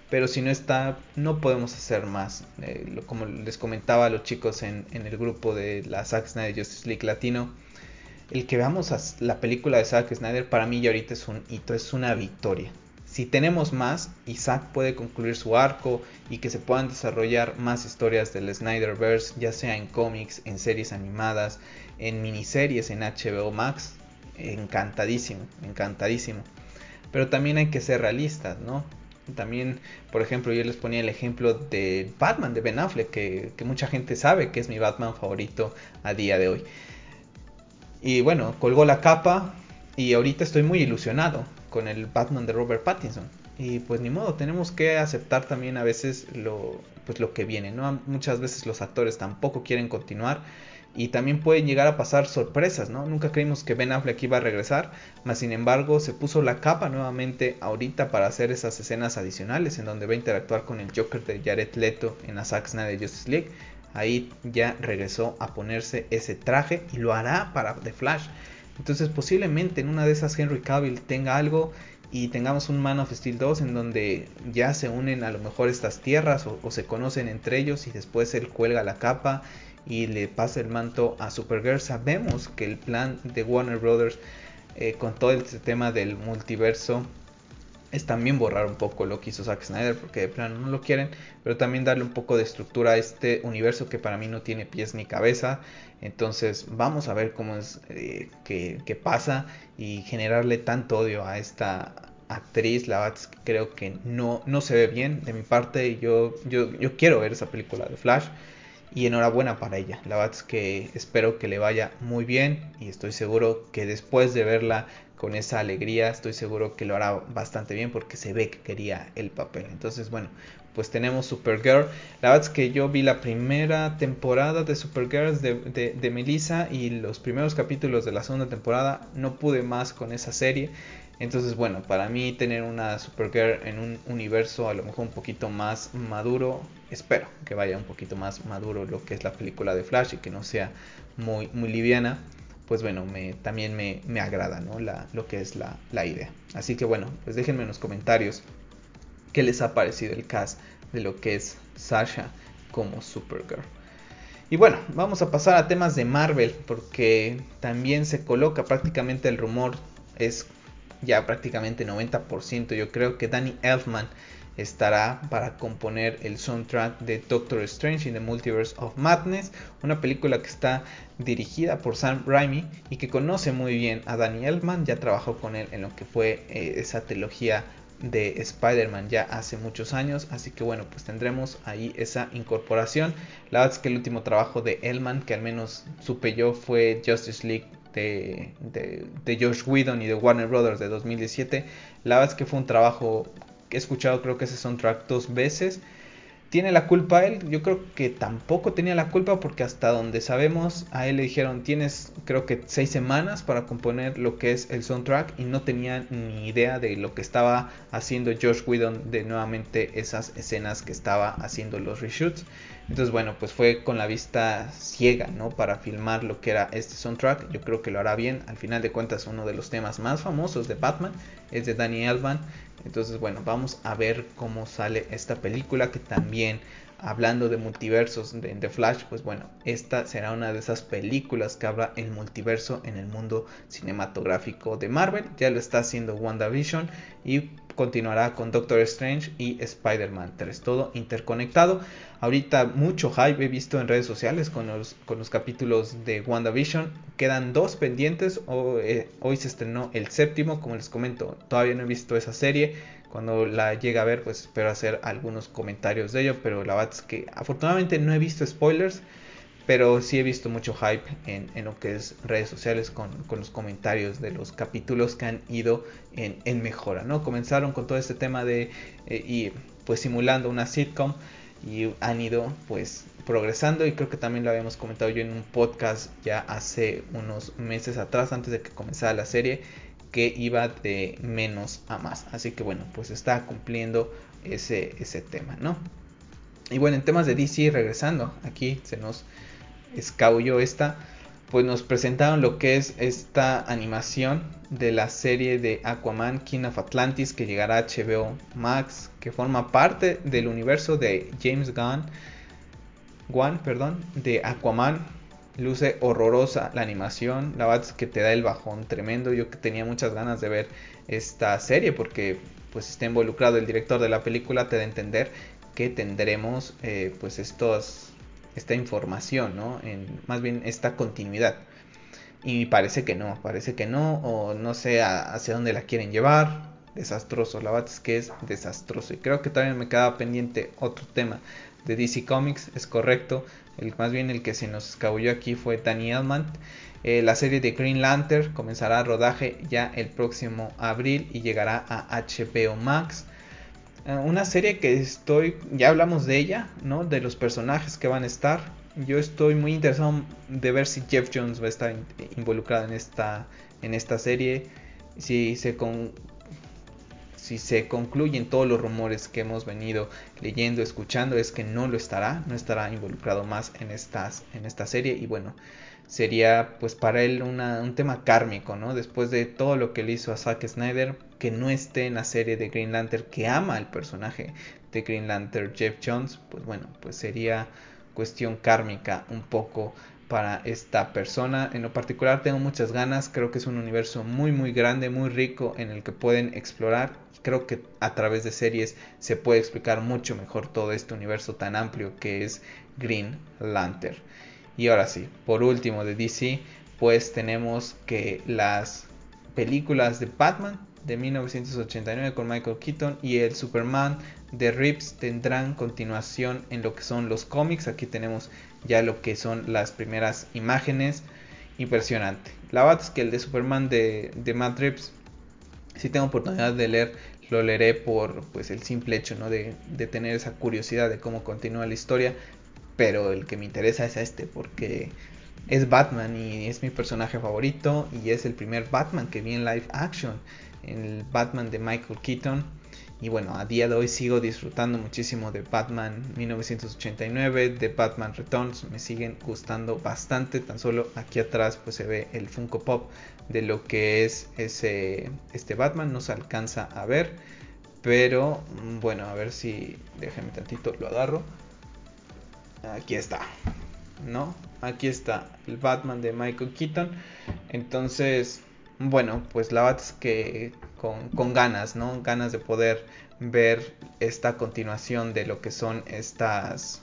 pero si no está, no podemos hacer más. Eh, como les comentaba a los chicos en, en, el grupo de la Zack Snyder Justice League Latino, el que veamos la película de Zack Snyder para mí ya ahorita es un hito, es una victoria si tenemos más, Isaac puede concluir su arco y que se puedan desarrollar más historias del Snyderverse, ya sea en cómics, en series animadas, en miniseries en HBO Max, encantadísimo, encantadísimo. Pero también hay que ser realistas, ¿no? También, por ejemplo, yo les ponía el ejemplo de Batman de Ben Affleck, que, que mucha gente sabe que es mi Batman favorito a día de hoy. Y bueno, colgó la capa y ahorita estoy muy ilusionado con el Batman de Robert Pattinson. Y pues ni modo, tenemos que aceptar también a veces lo, pues lo que viene, ¿no? Muchas veces los actores tampoco quieren continuar y también pueden llegar a pasar sorpresas, ¿no? Nunca creímos que Ben Affleck iba a regresar, mas sin embargo se puso la capa nuevamente ahorita para hacer esas escenas adicionales en donde va a interactuar con el Joker de Jared Leto en la Zack Snyder Justice League. Ahí ya regresó a ponerse ese traje y lo hará para The Flash. Entonces posiblemente en una de esas Henry Cavill tenga algo y tengamos un Man of Steel 2 en donde ya se unen a lo mejor estas tierras o, se conocen entre ellos y después él cuelga la capa y le pasa el manto a Supergirl. Sabemos que el plan de Warner Brothers eh, con todo este tema del multiverso es también borrar un poco lo que hizo Zack Snyder porque de plano no lo quieren, pero también darle un poco de estructura a este universo que para mí no tiene pies ni cabeza. Entonces vamos a ver cómo es eh, que, pasa y generarle tanto odio a esta actriz. La verdad que creo que no, no se ve bien de mi parte. Yo, yo, yo quiero ver esa película de Flash y enhorabuena para ella. La verdad es que espero que le vaya muy bien y estoy seguro que después de verla con esa alegría, estoy seguro que lo hará bastante bien porque se ve que quería el papel. Entonces, bueno, pues tenemos Supergirl. La verdad es que yo vi la primera temporada de Supergirl de, de, de Melissa y los primeros capítulos de la segunda temporada. No pude más con esa serie. Entonces, bueno, para mí tener una Supergirl en un universo a lo mejor un poquito más maduro, espero que vaya un poquito más maduro lo que es la película de Flash y que no sea muy, muy liviana pues bueno, también me, me agrada ¿no? lo que es la, la, idea. Así que bueno, pues déjenme en los comentarios qué les ha parecido el cast de lo que es Sasha como Supergirl. Y bueno, vamos a pasar a temas de Marvel, porque también se coloca prácticamente el rumor, es ya prácticamente 90%. Yo creo que Danny Elfman estará para componer el soundtrack de Doctor Strange in the Multiverse of Madness, una película que está dirigida por Sam Raimi y que conoce muy bien a Danny Elfman, ya trabajó con él en lo que fue eh, esa trilogía de Spider-Man ya hace muchos años, así que bueno, pues tendremos ahí esa incorporación. La verdad es que el último trabajo de Elman, que al menos supe yo, fue Justice League de, de, Josh Whedon y de Warner Brothers de 2017. La verdad es que fue un trabajo he escuchado creo que ese soundtrack dos veces. ¿Tiene la culpa él? Yo creo que tampoco tenía la culpa porque hasta donde sabemos a él le dijeron tienes creo que seis semanas para componer lo que es el soundtrack y no tenía ni idea de lo que estaba haciendo Josh Whedon de nuevamente esas escenas que estaba haciendo los reshoots. Entonces bueno, pues fue con la vista ciega, ¿no? Para filmar lo que era este soundtrack. Yo creo que lo hará bien. Al final de cuentas uno de los temas más famosos de Batman es de Danny Elfman. Entonces, bueno, vamos a ver cómo sale esta película que también hablando de multiversos de The Flash, pues bueno, esta será una de esas películas que habla el multiverso en el mundo cinematográfico de Marvel. Ya lo está haciendo WandaVision y continuará con Doctor Strange y Spider-Man 3, todo interconectado. Ahorita mucho hype he visto en redes sociales con los, con los capítulos de WandaVision. Quedan dos pendientes. Eh, hoy se estrenó el séptimo, como les comento. Todavía no he visto esa serie cuando la llegue a ver, pues espero hacer algunos comentarios de ello. Pero la verdad es que afortunadamente no he visto spoilers. Pero sí he visto mucho hype en, lo que es redes sociales con, los comentarios de los capítulos que han ido en, mejora. ¿no? Comenzaron con todo este tema de eh, ir pues simulando una sitcom y han ido pues progresando y creo que también lo habíamos comentado yo en un podcast ya hace unos meses atrás antes de que comenzara la serie que iba de menos a más. Así que bueno, pues está cumpliendo ese, ese tema, ¿no? Y bueno, en temas de DC, regresando, aquí se nos escabulló esta, pues nos presentaron lo que es esta animación de la serie de Aquaman King of Atlantis que llegará a HBO Max, que forma parte del universo de James Gunn, Wan, perdón, de Aquaman, luce horrorosa la animación, la verdad es que te da el bajón tremendo, yo tenía muchas ganas de ver esta serie porque pues está involucrado el director de la película, te da a entender que tendremos eh, pues estos, esta información, ¿no? En, más bien esta continuidad. Y parece que no, parece que no, o no sé hacia dónde la quieren llevar. Desastroso, la verdad es que es desastroso. Y creo que también me queda pendiente otro tema de DC Comics, es correcto. El, más bien el que se nos escabulló aquí fue Danny Elman. Eh, la serie de Green Lantern comenzará rodaje ya el próximo abril y llegará a HBO Max. Eh, una serie que estoy, ya hablamos de ella, ¿no? De los personajes que van a estar. Yo estoy muy interesado de ver si Jeff Jones va a estar involucrado en esta, en esta serie. Si se, con, si se concluyen todos los rumores que hemos venido leyendo, escuchando, es que no lo estará, no estará involucrado más en, esta serie y bueno, sería pues para él un tema kármico, ¿no? Después de todo lo que le hizo a Zack Snyder, que no esté en la serie de Green Lantern, que ama al personaje de Green Lantern Jeff Jones, pues bueno, pues sería cuestión kármica un poco para esta persona. En lo particular tengo muchas ganas, creo que es un universo muy muy grande, muy rico en el que pueden explorar creo que a través de series se puede explicar mucho mejor todo este universo tan amplio que es Green Lantern. Y ahora sí, por último de DC, pues tenemos que las películas de Batman de 1989 con Michael Keaton y el Superman de Rips tendrán continuación en lo que son los cómics. Aquí tenemos ya lo que son las primeras imágenes. Impresionante. La verdad es que el de Superman de, de Matt Reeves si tengo oportunidad de leer, lo leeré por pues el simple hecho ¿no? de, tener esa curiosidad de cómo continúa la historia. Pero el que me interesa es este, porque es Batman y es mi personaje favorito. Y es el primer Batman que vi en live action. El Batman de Michael Keaton y bueno, a día de hoy sigo disfrutando muchísimo de Batman 1989, de Batman Returns, me siguen gustando bastante. Tan solo aquí atrás pues se ve el Funko Pop de lo que es ese este Batman, no se alcanza a ver, pero mm, bueno, a ver si déjenme tantito lo agarro. Aquí está. ¿No? Aquí está el Batman de Michael Keaton. Entonces, bueno, pues la verdad es que con, ganas, ¿no? Ganas de poder ver esta continuación de lo que son estas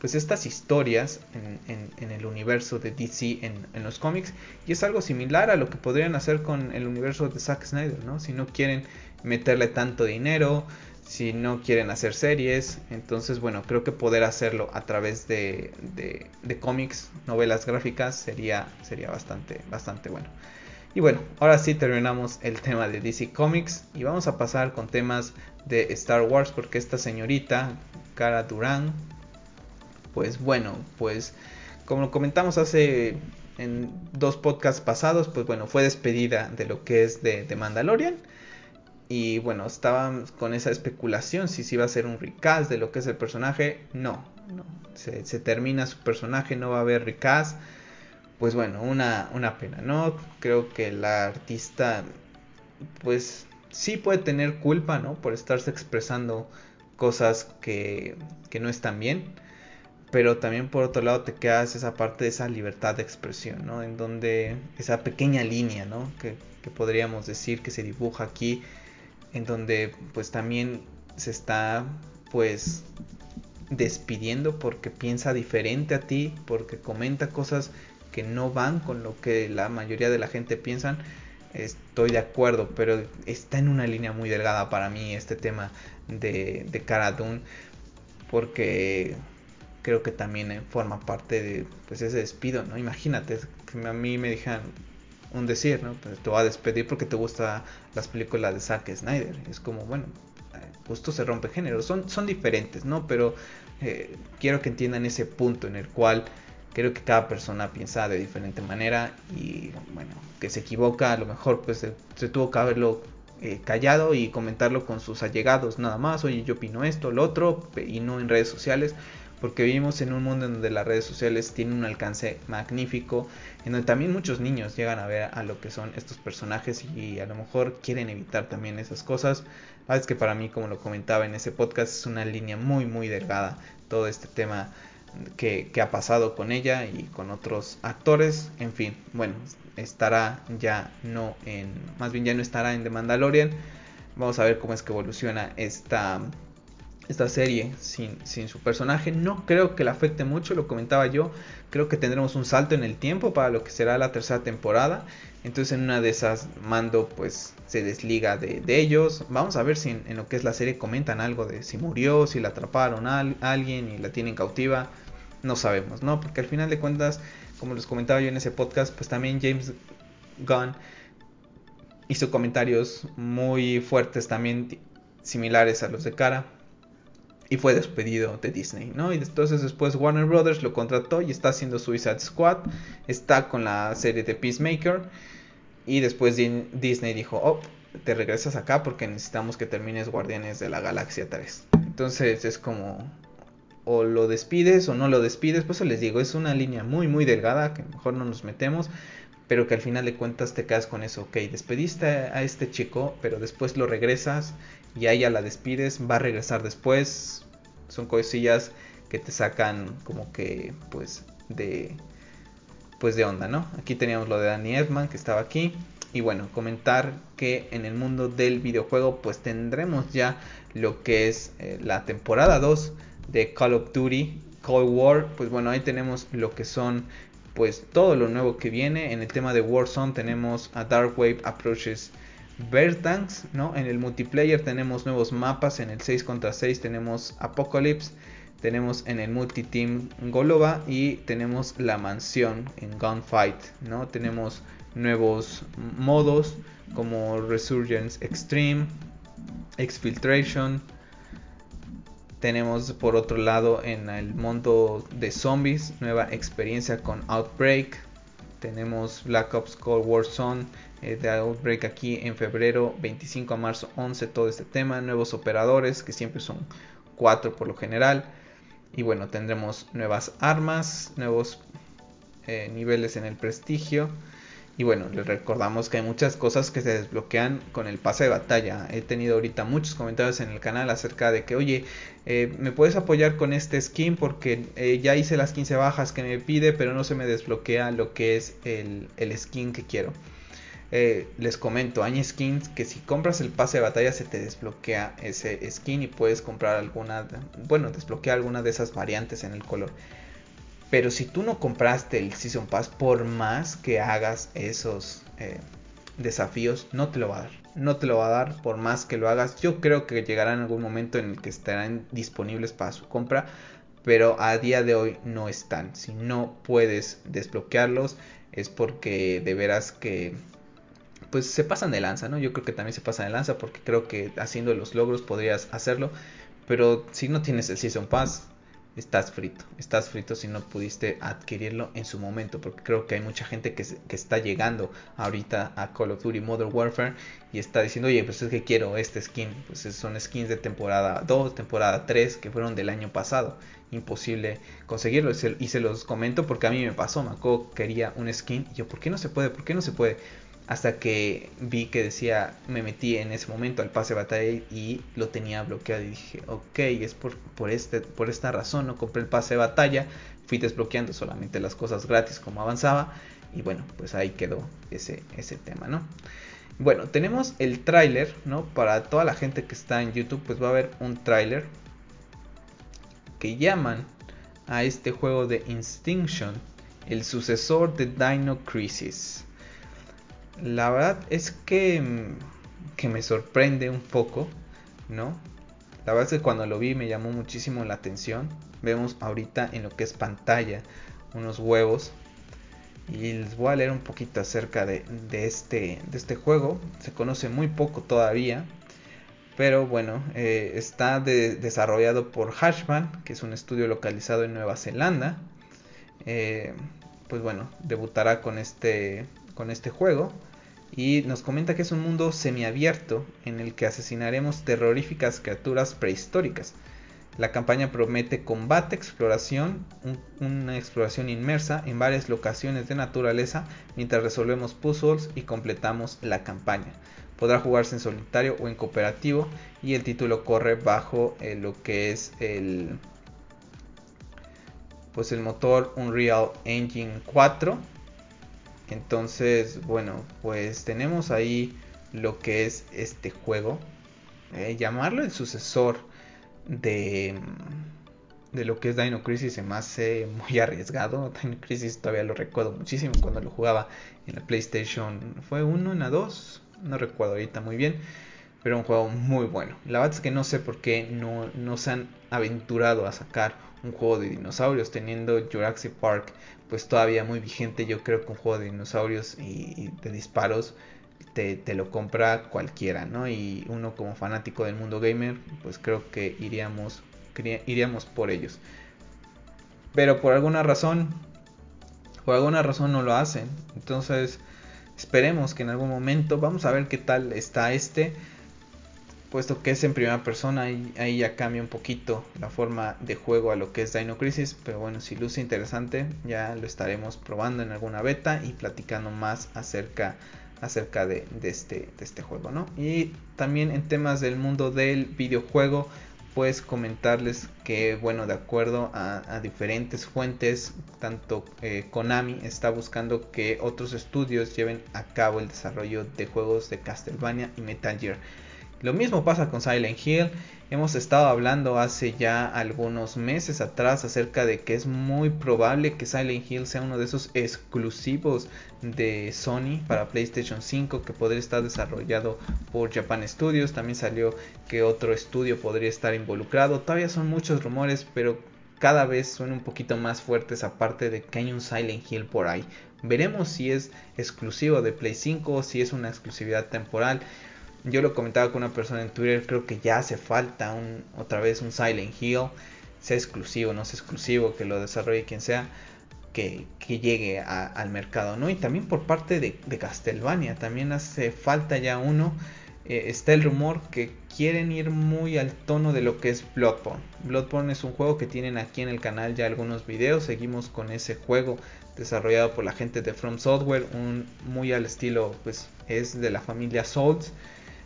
pues estas historias en, el universo de DC en, los cómics y es algo similar a lo que podrían hacer con el universo de Zack Snyder, ¿no? Si no quieren meterle tanto dinero, si no quieren hacer series, entonces bueno, creo que poder hacerlo a través de, de, de cómics, novelas gráficas sería, sería bastante, bastante bueno. Y bueno, ahora sí terminamos el tema de DC Comics y vamos a pasar con temas de Star Wars porque esta señorita, Cara Durán, pues bueno, pues como comentamos hace en dos podcasts pasados, pues bueno, fue despedida de lo que es de, Mandalorian. Y bueno, estaban con esa especulación si se iba a ser un recast de lo que es el personaje. No, no. Se, se termina su personaje, no va a haber recast pues bueno, una, una pena, ¿no? Creo que la artista, pues sí puede tener culpa, ¿no? Por estarse expresando cosas que, que no están bien, pero también por otro lado te quedas esa parte de esa libertad de expresión, ¿no? En donde esa pequeña línea, ¿no? Que, que podríamos decir que se dibuja aquí, en donde pues también se está pues despidiendo porque piensa diferente a ti, porque comenta cosas que no van con lo que la mayoría de la gente piensan, estoy de acuerdo, pero está en una línea muy delgada para mí este tema de, de Cara porque creo que también forma parte de pues ese despido, ¿no? Imagínate que a mí me dijeran un decir, ¿no? Pues te voy a despedir porque te gustan las películas de Zack Snyder. Es como, bueno, justo se rompe género. Son, son diferentes, ¿no? Pero eh, quiero que entiendan ese punto en el cual creo que cada persona piensa de diferente manera y bueno, que se equivoca, a lo mejor pues se, tuvo que haberlo eh, callado y comentarlo con sus allegados nada más, oye yo opino esto, lo otro y no en redes sociales porque vivimos en un mundo en donde las redes sociales tienen un alcance magnífico, en donde también muchos niños llegan a ver a lo que son estos personajes y a lo mejor quieren evitar también esas cosas. Ah, es que para mí, como lo comentaba en ese podcast, es una línea muy, muy delgada todo este tema que, ha pasado con ella y con otros actores. En fin, bueno, estará ya no en, más bien ya no estará en The Mandalorian. Vamos a ver cómo es que evoluciona esta esta serie sin, sin, su personaje. No creo que le afecte mucho, lo comentaba yo. Creo que tendremos un salto en el tiempo para lo que será la tercera temporada. Entonces en una de esas Mando pues se desliga de, ellos. Vamos a ver si en, lo que es la serie comentan algo de si murió, si la atraparon a, alguien y la tienen cautiva. No sabemos, ¿no? Porque al final de cuentas, como les comentaba yo en ese podcast, pues también James Gunn hizo comentarios muy fuertes también similares a los de Cara y fue despedido de Disney, ¿no? Y entonces después Warner Brothers lo contrató y está haciendo Suicide Squad, está con la serie de Peacemaker y después Disney dijo, oh, te regresas acá porque necesitamos que termines Guardianes de la Galaxia 3. Entonces es como o lo despides o no lo despides, pues eso les digo, es una línea muy muy delgada que mejor no nos metemos, pero que al final de cuentas te quedas con eso, ok, despediste a este chico, pero después lo regresas y a ella la despides, va a regresar después. Son cosillas que te sacan como que pues de pues de onda, ¿no? Aquí teníamos lo de Danny Edman que estaba aquí. Y bueno, comentar que en el mundo del videojuego pues tendremos ya lo que es eh, la temporada 2 de Call of Duty Cold War, pues bueno, ahí tenemos lo que son pues todo lo nuevo que viene. En el tema de Warzone tenemos a Dark Wave Approaches Verdansk, ¿no? En el multiplayer tenemos nuevos mapas, en el 6 contra 6 tenemos Apocalypse, tenemos en el multiteam Golova y tenemos la mansión en Gunfight, ¿no? Tenemos nuevos modos como Resurgence Extreme, Exfiltration. Tenemos por otro lado en el mundo de zombies nueva experiencia con Outbreak. Tenemos Black Ops Cold War Zone eh, de Outbreak aquí en febrero 25 a marzo 11 todo este tema, nuevos operadores que siempre son 4 por lo general y bueno tendremos nuevas armas, nuevos eh, niveles en el prestigio y bueno, les recordamos que hay muchas cosas que se desbloquean con el pase de batalla. He tenido ahorita muchos comentarios en el canal acerca de que, oye, eh, ¿me puedes apoyar con este skin? Porque ya hice las 15 bajas que me pide, pero no se me desbloquea lo que es el, el skin que quiero. Eh, les comento, hay skins que si compras el pase de batalla se te desbloquea ese skin y puedes comprar alguna, bueno, desbloquea alguna de esas variantes en el color. Pero si tú no compraste el Season Pass, por más que hagas esos eh, desafíos, no te lo va a dar. No te lo va a dar por más que lo hagas. Yo creo que llegará en algún momento en el que estarán disponibles para su compra. Pero a día de hoy no están. Si no puedes desbloquearlos es porque de veras que pues se pasan de lanza, ¿no? Yo creo que también se pasan de lanza porque creo que haciendo los logros podrías hacerlo, pero si no tienes el Season Pass, estás frito, estás frito si no pudiste adquirirlo en su momento, porque creo que hay mucha gente que, está llegando ahorita a Call of Duty Modern Warfare y está diciendo, oye, pues es que quiero este skin, pues son skins de temporada 2, temporada 3, que fueron del año pasado, imposible conseguirlo, y se, los comento porque a mí me pasó, acuerdo quería un skin, y yo, ¿por qué no se puede? ¿Por qué no se puede? Hasta que vi que decía, me metí en ese momento al pase de batalla y lo tenía bloqueado y dije, ok, es por, por, este, por esta razón, no compré el pase de batalla, fui desbloqueando solamente las cosas gratis como avanzaba y bueno, pues ahí quedó ese, ese tema, ¿no? Bueno, tenemos el tráiler, ¿no? Para toda la gente que está en YouTube, pues va a haber un tráiler que llaman a este juego de Instinction el sucesor de Dino Crisis. La verdad es que, que me sorprende un poco, ¿no? La verdad es que cuando lo vi me llamó muchísimo la atención. Vemos ahorita en lo que es pantalla unos huevos. Y les voy a leer un poquito acerca de, este, de este juego. Se conoce muy poco todavía. Pero bueno, eh, está desarrollado por Hashman, que es un estudio localizado en Nueva Zelanda. Eh, pues bueno, debutará con este, con este juego y nos comenta que es un mundo semiabierto en el que asesinaremos terroríficas criaturas prehistóricas. La campaña promete combate, exploración, una exploración inmersa en varias locaciones de naturaleza mientras resolvemos puzzles y completamos la campaña. Podrá jugarse en solitario o en cooperativo y el título corre bajo eh, lo que es el pues el motor Unreal Engine 4 entonces, bueno, pues tenemos ahí lo que es este juego. Eh, llamarlo el sucesor de, de lo que es Dino Crisis se me hace muy arriesgado. Dino Crisis todavía lo recuerdo muchísimo cuando lo jugaba en la PlayStation. ¿Fue uno en la 2? No recuerdo ahorita muy bien. Pero un juego muy bueno. La verdad es que no sé por qué no, no se han aventurado a sacar un juego de dinosaurios teniendo Jurassic Park pues todavía muy vigente. Yo creo que un juego de dinosaurios y, de disparos te, lo compra cualquiera, ¿no? Y uno como fanático del mundo gamer, pues creo que iríamos, iríamos por ellos. Pero por alguna razón, por alguna razón no lo hacen. Entonces, esperemos que en algún momento, vamos a ver qué tal está este puesto que es en primera persona ahí, ya cambia un poquito la forma de juego a lo que es Dino Crisis pero bueno si luce interesante ya lo estaremos probando en alguna beta y platicando más acerca acerca de, este, este juego ¿no? y también en temas del mundo del videojuego pues comentarles que bueno de acuerdo a, diferentes fuentes tanto eh, Konami está buscando que otros estudios lleven a cabo el desarrollo de juegos de Castlevania y Metal Gear lo mismo pasa con Silent Hill. Hemos estado hablando hace ya algunos meses atrás acerca de que es muy probable que Silent Hill sea uno de esos exclusivos de Sony para PlayStation 5 que podría estar desarrollado por Japan Studios. También salió que otro estudio podría estar involucrado. Todavía son muchos rumores, pero cada vez son un poquito más fuertes aparte de que hay un Silent Hill por ahí. Veremos si es exclusivo de Play 5 o si es una exclusividad temporal. Yo lo comentaba con una persona en Twitter, creo que ya hace falta un, otra vez un Silent Hill, sea exclusivo, no sea exclusivo, que lo desarrolle quien sea, que, llegue al mercado, ¿no? Y también por parte de, de Castlevania, también hace falta ya uno. Eh, está el rumor que quieren ir muy al tono de lo que es Bloodborne. Bloodborne es un juego que tienen aquí en el canal ya algunos videos. Seguimos con ese juego desarrollado por la gente de From Software, un muy al estilo, pues es de la familia Souls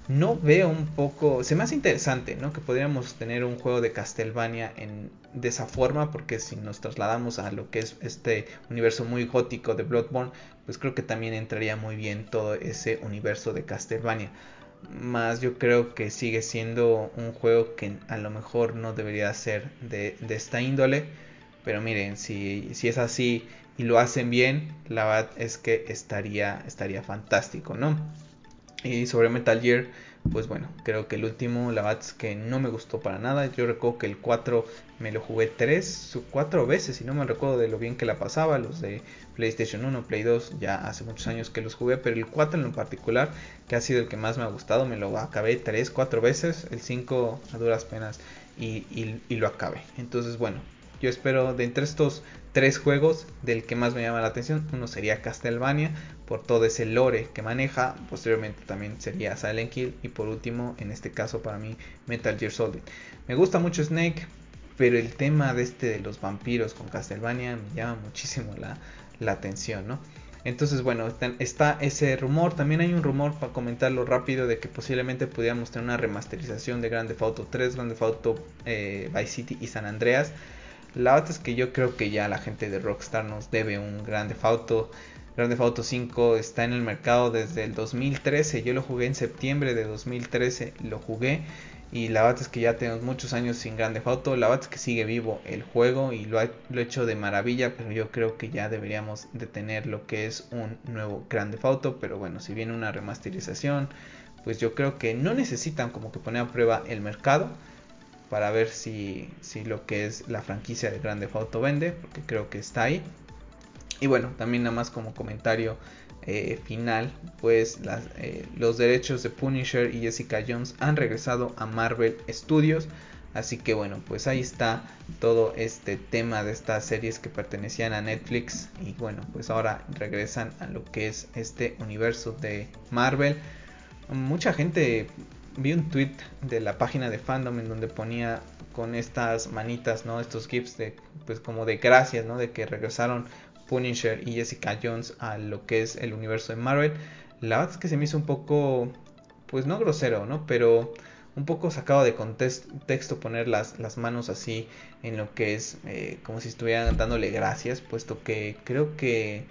no veo un poco, se me hace interesante, ¿no? Que podríamos tener un juego de Castlevania en, de esa forma, porque si nos trasladamos a lo que es este universo muy gótico de Bloodborne, pues creo que también entraría muy bien todo ese universo de Castlevania. Más yo creo que sigue siendo un juego que a lo mejor no debería ser de, esta índole, pero miren, si, si es así y lo hacen bien, la verdad es que estaría, estaría fantástico, ¿no? Y sobre Metal Gear, pues bueno, creo que el último, la verdad que no me gustó para nada. Yo recuerdo que el 4 me lo jugué 3, 4 veces, y no me recuerdo de lo bien que la pasaba. Los de PlayStation 1, Play 2, ya hace muchos años que los jugué, pero el 4 en particular, que ha sido el que más me ha gustado, me lo acabé 3, 4 veces. El 5 a duras penas y, y lo acabé. Entonces, bueno, yo espero de entre estos tres juegos, del que más me llama la atención, uno sería Castlevania, por todo ese lore que maneja, posteriormente también sería Silent Hill y por último, en este caso para mí, Metal Gear Solid. Me gusta mucho Snake, pero el tema de este de los vampiros con Castlevania me llama muchísimo la, la atención, ¿no? Entonces, bueno, está ese rumor. También hay un rumor, para comentarlo rápido, de que posiblemente pudiéramos tener una remasterización de Grand Theft Auto 3, Grand Theft Auto eh, Vice City y San Andreas. La verdad es que yo creo que ya la gente de Rockstar nos debe un Grand Theft Auto. Grand Theft Auto 5 está en el mercado desde el 2013. Yo lo jugué en septiembre de 2013. Lo jugué. Y la verdad es que ya tenemos muchos años sin Grand Theft Auto. La verdad es que sigue vivo el juego y lo ha hecho de maravilla. Pero yo creo que ya deberíamos de tener lo que es un nuevo Grand Theft Auto. Pero bueno, si viene una remasterización, pues yo creo que no necesitan como que poner a prueba el mercado para ver si, si lo que es la franquicia de Grand Theft Auto vende, porque creo que está ahí. Y bueno, también nada más como comentario eh, final, pues eh, los derechos de Punisher y Jessica Jones han regresado a Marvel Studios. Así que bueno, pues ahí está todo este tema de estas series que pertenecían a Netflix. Y bueno, pues ahora regresan a lo que es este universo de Marvel. Mucha gente vi un tweet de la página de fandom en donde ponía con estas manitas, ¿no? Estos gifs de, pues como de gracias, ¿no? De que regresaron Punisher y Jessica Jones a lo que es el universo de Marvel. La verdad es que se me hizo un poco, pues no grosero, ¿no? Pero un poco sacado de contexto poner las, las manos así en lo que es eh, como si estuvieran dándole gracias, puesto que creo que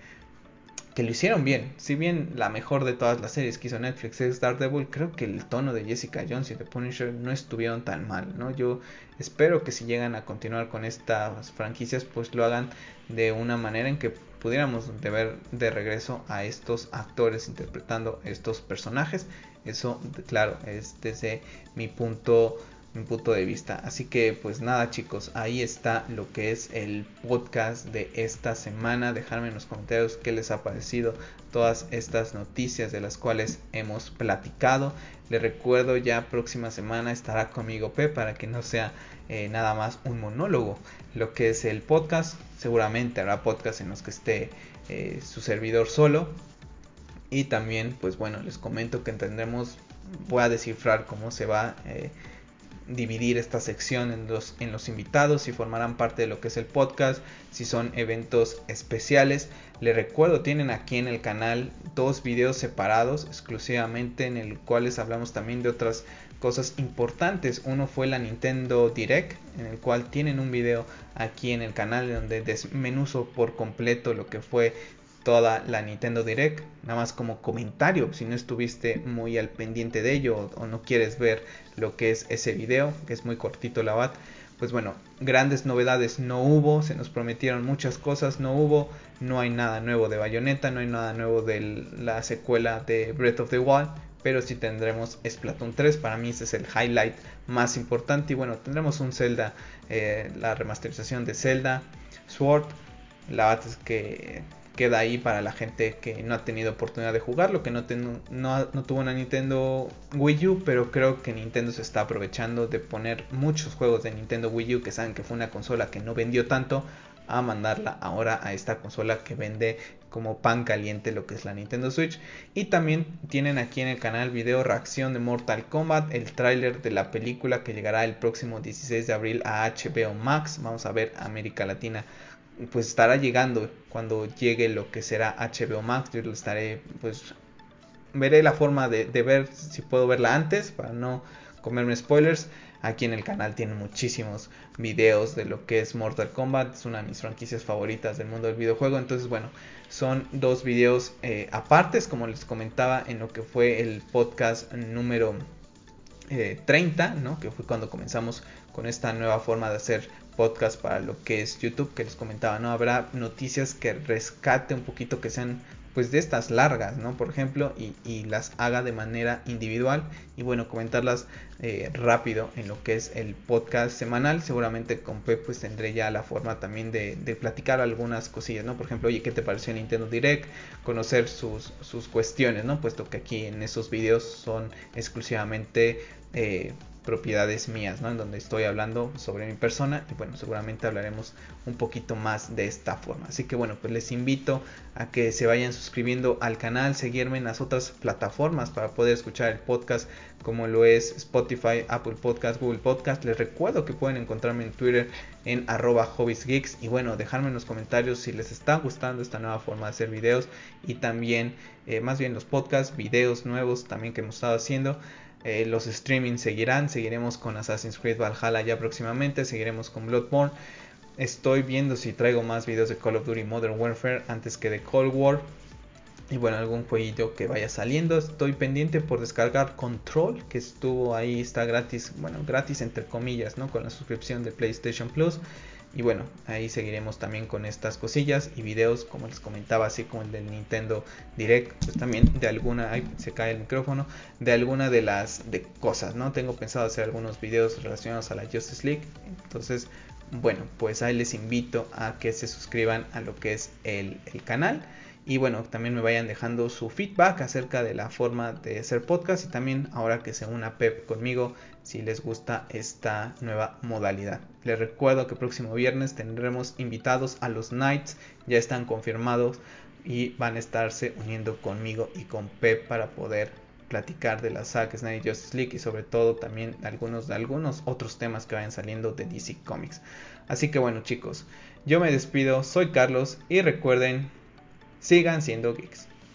que lo hicieron bien. Si bien la mejor de todas las series que hizo Netflix es Daredevil, creo que el tono de Jessica Jones y de Punisher no estuvieron tan mal, ¿no? Yo espero que si llegan a continuar con estas franquicias, pues lo hagan de una manera en que pudiéramos ver de regreso a estos actores interpretando estos personajes. Eso, claro, es desde mi punto mi punto de vista. Así que pues nada chicos, ahí está lo que es el podcast de esta semana. Dejadme en los comentarios qué les ha parecido todas estas noticias de las cuales hemos platicado. Les recuerdo ya próxima semana estará conmigo P para que no sea eh, nada más un monólogo. Lo que es el podcast, seguramente habrá podcast en los que esté eh, su servidor solo. Y también pues bueno, les comento que tendremos, voy a descifrar cómo se va. Eh, dividir esta sección en los, en los invitados, si formarán parte de lo que es el podcast, si son eventos especiales. Les recuerdo, tienen aquí en el canal dos videos separados exclusivamente en el cuales hablamos también de otras cosas importantes. Uno fue la Nintendo Direct, en el cual tienen un video aquí en el canal donde desmenuzo por completo lo que fue toda la Nintendo Direct, nada más como comentario, si no estuviste muy al pendiente de ello o, no quieres ver lo que es ese video, que es muy cortito la bat, pues bueno, grandes novedades no hubo, se nos prometieron muchas cosas, no hubo, no hay nada nuevo de Bayonetta, no hay nada nuevo de la secuela de Breath of the Wild, pero sí tendremos Splatoon 3, para mí ese es el highlight más importante y bueno, tendremos un Zelda, eh, la remasterización de Zelda, Sword, la bat es que queda ahí para la gente que no ha tenido oportunidad de jugarlo, que no, tuvo una Nintendo Wii U, pero creo que Nintendo se está aprovechando de poner muchos juegos de Nintendo Wii U que saben que fue una consola que no vendió tanto a mandarla ahora a esta consola que vende como pan caliente lo que es la Nintendo Switch. Y también tienen aquí en el canal video reacción de Mortal Kombat el tráiler de la película que llegará el próximo 16 de abril a HBO Max. Vamos a ver América Latina pues estará llegando cuando llegue lo que será HBO Max. Yo lo estaré, pues veré la forma de, ver si puedo verla antes para no comerme spoilers. Aquí en el canal tienen muchísimos videos de lo que es Mortal Kombat. Es una de mis franquicias favoritas del mundo del videojuego. Entonces, bueno, son dos videos eh, apartes, como les comentaba en lo que fue el podcast número 30, eh, ¿no? Que fue cuando comenzamos con esta nueva forma de hacer podcast para lo que es YouTube que les comentaba, ¿no? Habrá noticias que rescate un poquito que sean pues de estas largas, ¿no? Por ejemplo, y, las haga de manera individual y bueno, comentarlas eh, rápido en lo que es el podcast semanal. Seguramente con Pep pues tendré ya la forma también de, platicar algunas cosillas, ¿no? Por ejemplo, oye, ¿qué te pareció Nintendo Direct? Conocer sus, sus cuestiones, ¿no? Puesto que aquí en esos videos son exclusivamente... Eh, propiedades mías, ¿no? En donde estoy hablando sobre mi persona y bueno, seguramente hablaremos un poquito más de esta forma. Así que bueno, pues les invito a que se vayan suscribiendo al canal, seguirme en las otras plataformas para poder escuchar el podcast como lo es Spotify, Apple Podcast, Google Podcast. Les recuerdo que pueden encontrarme en Twitter en arroba hobbiesgeeks y bueno, dejarme en los comentarios si les está gustando esta nueva forma de hacer videos y también eh, más bien los podcasts, videos nuevos también que hemos estado haciendo. Eh, los streamings seguirán, seguiremos con Assassin's Creed Valhalla ya próximamente, seguiremos con Bloodborne. Estoy viendo si traigo más videos de Call of Duty Modern Warfare antes que de Cold War. Y bueno, algún jueguito que vaya saliendo. Estoy pendiente por descargar Control, que estuvo ahí, está gratis, bueno, gratis entre comillas, ¿no? Con la suscripción de PlayStation Plus. Y bueno, ahí seguiremos también con estas cosillas y videos, como les comentaba, así como el del Nintendo Direct, pues también de alguna, ahí se cae el micrófono, de alguna de las de cosas, ¿no? Tengo pensado hacer algunos videos relacionados a la Justice League. Entonces, bueno, pues ahí les invito a que se suscriban a lo que es el, el canal y bueno, también me vayan dejando su feedback acerca de la forma de hacer podcast y también ahora que se una Pep conmigo si les gusta esta nueva modalidad. Les recuerdo que próximo viernes tendremos invitados a los Knights, ya están confirmados y van a estarse uniendo conmigo y con Pep para poder platicar de la Zack Snyder Justice League y sobre todo también algunos de algunos otros temas que vayan saliendo de DC Comics. Así que bueno chicos, yo me despido, soy Carlos y recuerden sigan siendo geeks.